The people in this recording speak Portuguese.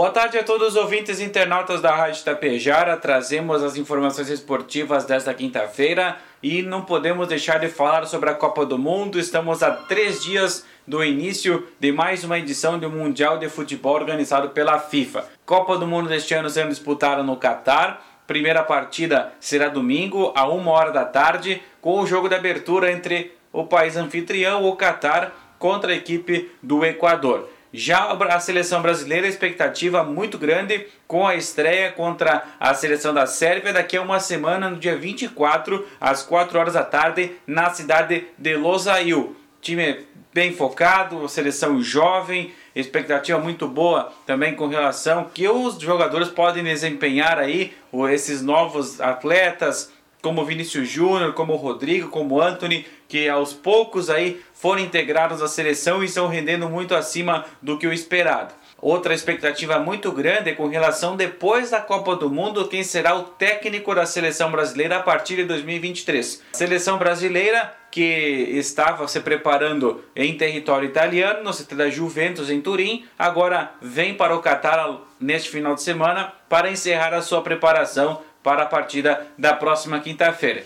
Boa tarde a todos os ouvintes e internautas da Rádio Tapejara. Trazemos as informações esportivas desta quinta-feira e não podemos deixar de falar sobre a Copa do Mundo. Estamos a três dias do início de mais uma edição do Mundial de Futebol organizado pela FIFA. Copa do Mundo deste ano sendo disputada no Catar. Primeira partida será domingo, a uma hora da tarde, com o jogo de abertura entre o país anfitrião, o Catar, contra a equipe do Equador. Já a seleção brasileira, expectativa muito grande com a estreia contra a seleção da Sérvia daqui a uma semana, no dia 24, às 4 horas da tarde, na cidade de Losail. Time bem focado, seleção jovem, expectativa muito boa também com relação que os jogadores podem desempenhar aí, esses novos atletas, como Vinícius Júnior, como Rodrigo, como Anthony, que aos poucos aí foram integrados à seleção e estão rendendo muito acima do que o esperado. Outra expectativa muito grande é com relação depois da Copa do Mundo, quem será o técnico da seleção brasileira a partir de 2023. A seleção brasileira que estava se preparando em território italiano, no CT da Juventus em Turim, agora vem para o Catar neste final de semana para encerrar a sua preparação para a partida da próxima quinta-feira.